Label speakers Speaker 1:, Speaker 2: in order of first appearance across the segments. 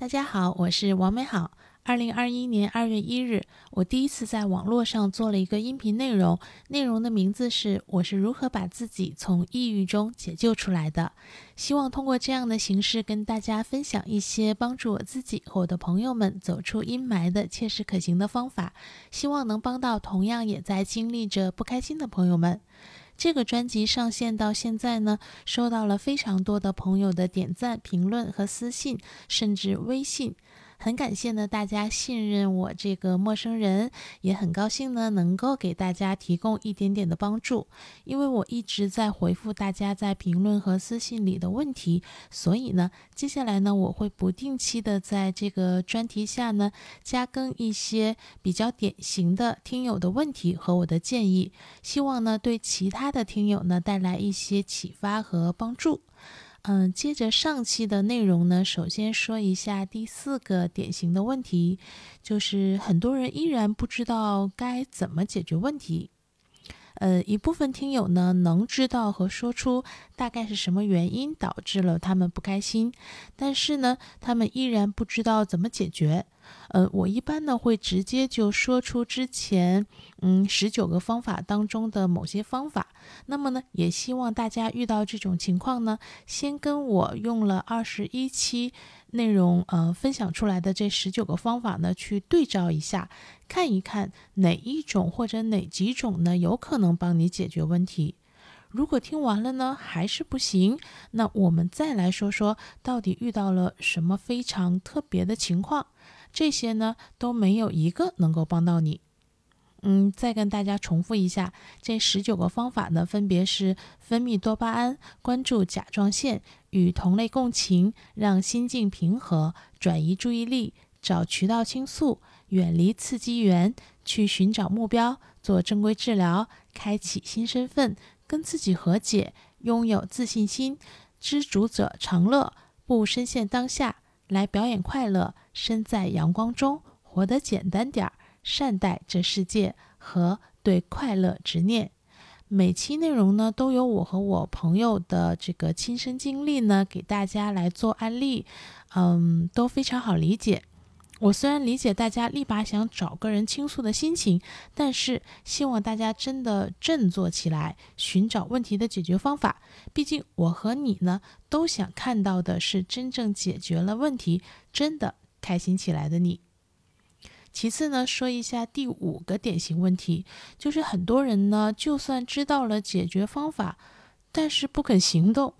Speaker 1: 大家好，我是王美好。二零二一年二月一日，我第一次在网络上做了一个音频内容，内容的名字是“我是如何把自己从抑郁中解救出来的”。希望通过这样的形式跟大家分享一些帮助我自己和我的朋友们走出阴霾的切实可行的方法，希望能帮到同样也在经历着不开心的朋友们。这个专辑上线到现在呢，收到了非常多的朋友的点赞、评论和私信，甚至微信。很感谢呢，大家信任我这个陌生人，也很高兴呢，能够给大家提供一点点的帮助。因为我一直在回复大家在评论和私信里的问题，所以呢，接下来呢，我会不定期的在这个专题下呢，加更一些比较典型的听友的问题和我的建议，希望呢，对其他的听友呢，带来一些启发和帮助。嗯，接着上期的内容呢，首先说一下第四个典型的问题，就是很多人依然不知道该怎么解决问题。呃，一部分听友呢能知道和说出大概是什么原因导致了他们不开心，但是呢，他们依然不知道怎么解决。呃，我一般呢会直接就说出之前嗯十九个方法当中的某些方法。那么呢，也希望大家遇到这种情况呢，先跟我用了二十一期内容呃分享出来的这十九个方法呢去对照一下，看一看哪一种或者哪几种呢有可能帮你解决问题。如果听完了呢还是不行，那我们再来说说到底遇到了什么非常特别的情况。这些呢都没有一个能够帮到你。嗯，再跟大家重复一下，这十九个方法呢，分别是分泌多巴胺、关注甲状腺、与同类共情、让心境平和、转移注意力、找渠道倾诉、远离刺激源、去寻找目标、做正规治疗、开启新身份、跟自己和解、拥有自信心、知足者常乐、不深陷当下、来表演快乐。身在阳光中，活得简单点儿，善待这世界和对快乐执念。每期内容呢，都有我和我朋友的这个亲身经历呢，给大家来做案例，嗯，都非常好理解。我虽然理解大家立马想找个人倾诉的心情，但是希望大家真的振作起来，寻找问题的解决方法。毕竟我和你呢，都想看到的是真正解决了问题，真的。开心起来的你。其次呢，说一下第五个典型问题，就是很多人呢，就算知道了解决方法，但是不肯行动。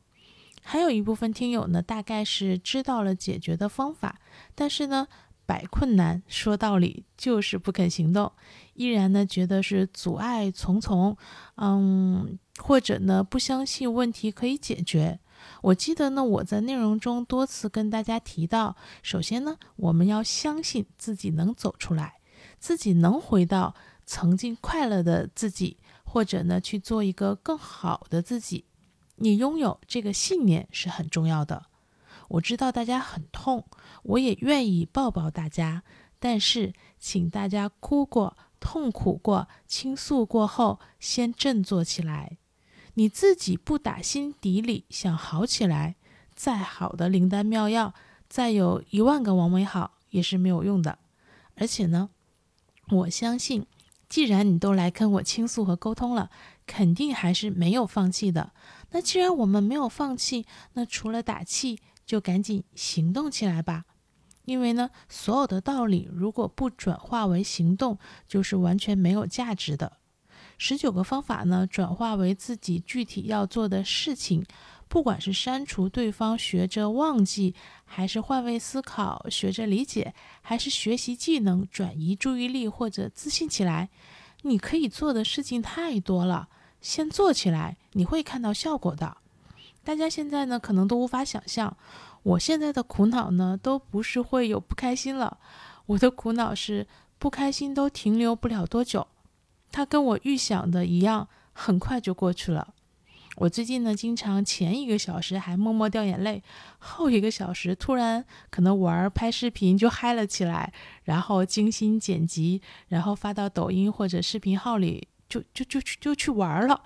Speaker 1: 还有一部分听友呢，大概是知道了解决的方法，但是呢，摆困难说道理就是不肯行动，依然呢觉得是阻碍重重，嗯，或者呢不相信问题可以解决。我记得呢，我在内容中多次跟大家提到，首先呢，我们要相信自己能走出来，自己能回到曾经快乐的自己，或者呢，去做一个更好的自己。你拥有这个信念是很重要的。我知道大家很痛，我也愿意抱抱大家，但是请大家哭过、痛苦过、倾诉过后，先振作起来。你自己不打心底里想好起来，再好的灵丹妙药，再有一万个王美好也是没有用的。而且呢，我相信，既然你都来跟我倾诉和沟通了，肯定还是没有放弃的。那既然我们没有放弃，那除了打气，就赶紧行动起来吧。因为呢，所有的道理如果不转化为行动，就是完全没有价值的。十九个方法呢，转化为自己具体要做的事情，不管是删除对方，学着忘记，还是换位思考，学着理解，还是学习技能，转移注意力或者自信起来，你可以做的事情太多了，先做起来，你会看到效果的。大家现在呢，可能都无法想象，我现在的苦恼呢，都不是会有不开心了，我的苦恼是不开心都停留不了多久。它跟我预想的一样，很快就过去了。我最近呢，经常前一个小时还默默掉眼泪，后一个小时突然可能玩拍视频就嗨了起来，然后精心剪辑，然后发到抖音或者视频号里，就就就去就去玩了，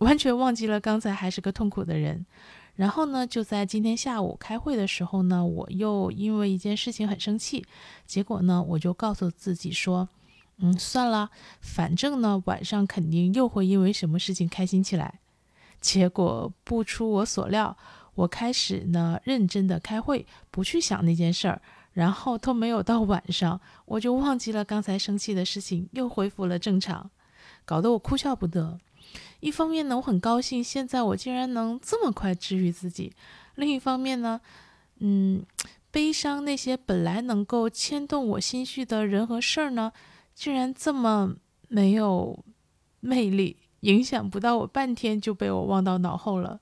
Speaker 1: 完全忘记了刚才还是个痛苦的人。然后呢，就在今天下午开会的时候呢，我又因为一件事情很生气，结果呢，我就告诉自己说，嗯，算了，反正呢，晚上肯定又会因为什么事情开心起来。结果不出我所料，我开始呢认真的开会，不去想那件事儿，然后都没有到晚上，我就忘记了刚才生气的事情，又恢复了正常，搞得我哭笑不得。一方面呢，我很高兴，现在我竟然能这么快治愈自己；另一方面呢，嗯，悲伤那些本来能够牵动我心绪的人和事儿呢，竟然这么没有魅力，影响不到我半天就被我忘到脑后了。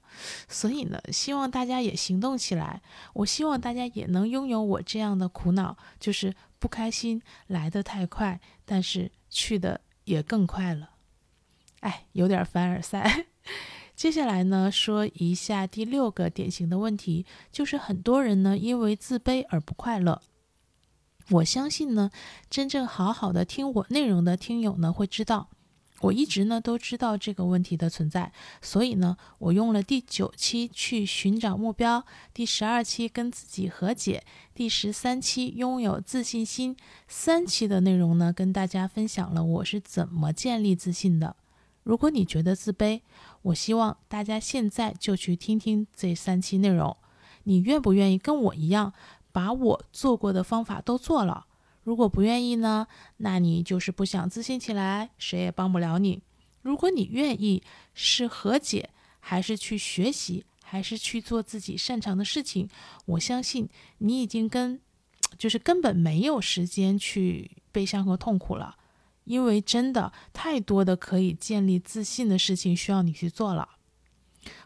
Speaker 1: 所以呢，希望大家也行动起来。我希望大家也能拥有我这样的苦恼，就是不开心来得太快，但是去的也更快了。哎，有点凡尔赛。接下来呢，说一下第六个典型的问题，就是很多人呢因为自卑而不快乐。我相信呢，真正好好的听我内容的听友呢会知道。我一直呢都知道这个问题的存在，所以呢，我用了第九期去寻找目标，第十二期跟自己和解，第十三期拥有自信心，三期的内容呢跟大家分享了我是怎么建立自信的。如果你觉得自卑，我希望大家现在就去听听这三期内容。你愿不愿意跟我一样，把我做过的方法都做了？如果不愿意呢，那你就是不想自信起来，谁也帮不了你。如果你愿意，是和解，还是去学习，还是去做自己擅长的事情？我相信你已经跟，就是根本没有时间去悲伤和痛苦了，因为真的太多的可以建立自信的事情需要你去做了。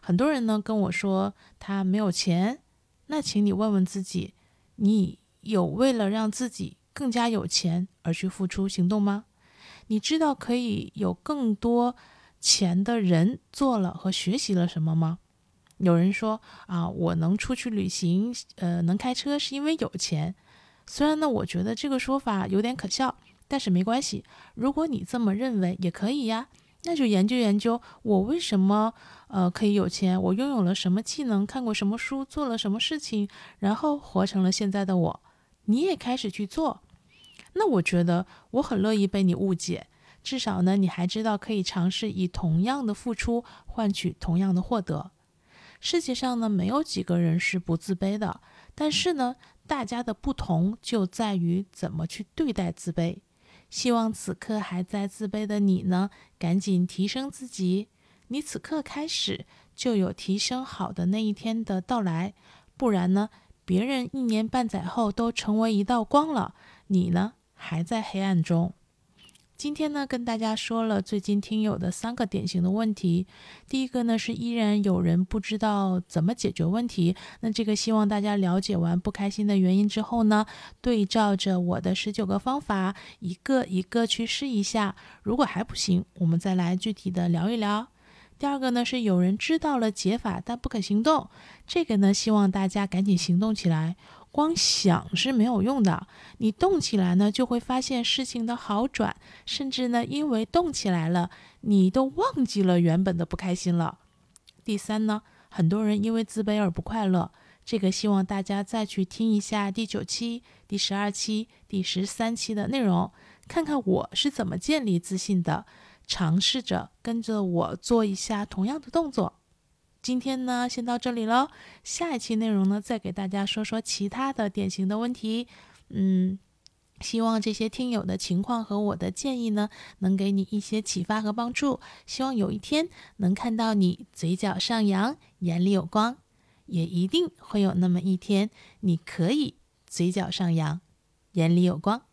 Speaker 1: 很多人呢跟我说他没有钱，那请你问问自己，你有为了让自己。更加有钱而去付出行动吗？你知道可以有更多钱的人做了和学习了什么吗？有人说啊，我能出去旅行，呃，能开车是因为有钱。虽然呢，我觉得这个说法有点可笑，但是没关系。如果你这么认为也可以呀，那就研究研究我为什么呃可以有钱，我拥有了什么技能，看过什么书，做了什么事情，然后活成了现在的我。你也开始去做。那我觉得我很乐意被你误解，至少呢，你还知道可以尝试以同样的付出换取同样的获得。世界上呢，没有几个人是不自卑的，但是呢，大家的不同就在于怎么去对待自卑。希望此刻还在自卑的你呢，赶紧提升自己。你此刻开始就有提升好的那一天的到来，不然呢，别人一年半载后都成为一道光了，你呢？还在黑暗中。今天呢，跟大家说了最近听友的三个典型的问题。第一个呢，是依然有人不知道怎么解决问题。那这个希望大家了解完不开心的原因之后呢，对照着我的十九个方法，一个一个去试一下。如果还不行，我们再来具体的聊一聊。第二个呢，是有人知道了解法但不肯行动。这个呢，希望大家赶紧行动起来。光想是没有用的，你动起来呢，就会发现事情的好转，甚至呢，因为动起来了，你都忘记了原本的不开心了。第三呢，很多人因为自卑而不快乐，这个希望大家再去听一下第九期、第十二期、第十三期的内容，看看我是怎么建立自信的，尝试着跟着我做一下同样的动作。今天呢，先到这里喽。下一期内容呢，再给大家说说其他的典型的问题。嗯，希望这些听友的情况和我的建议呢，能给你一些启发和帮助。希望有一天能看到你嘴角上扬，眼里有光，也一定会有那么一天，你可以嘴角上扬，眼里有光。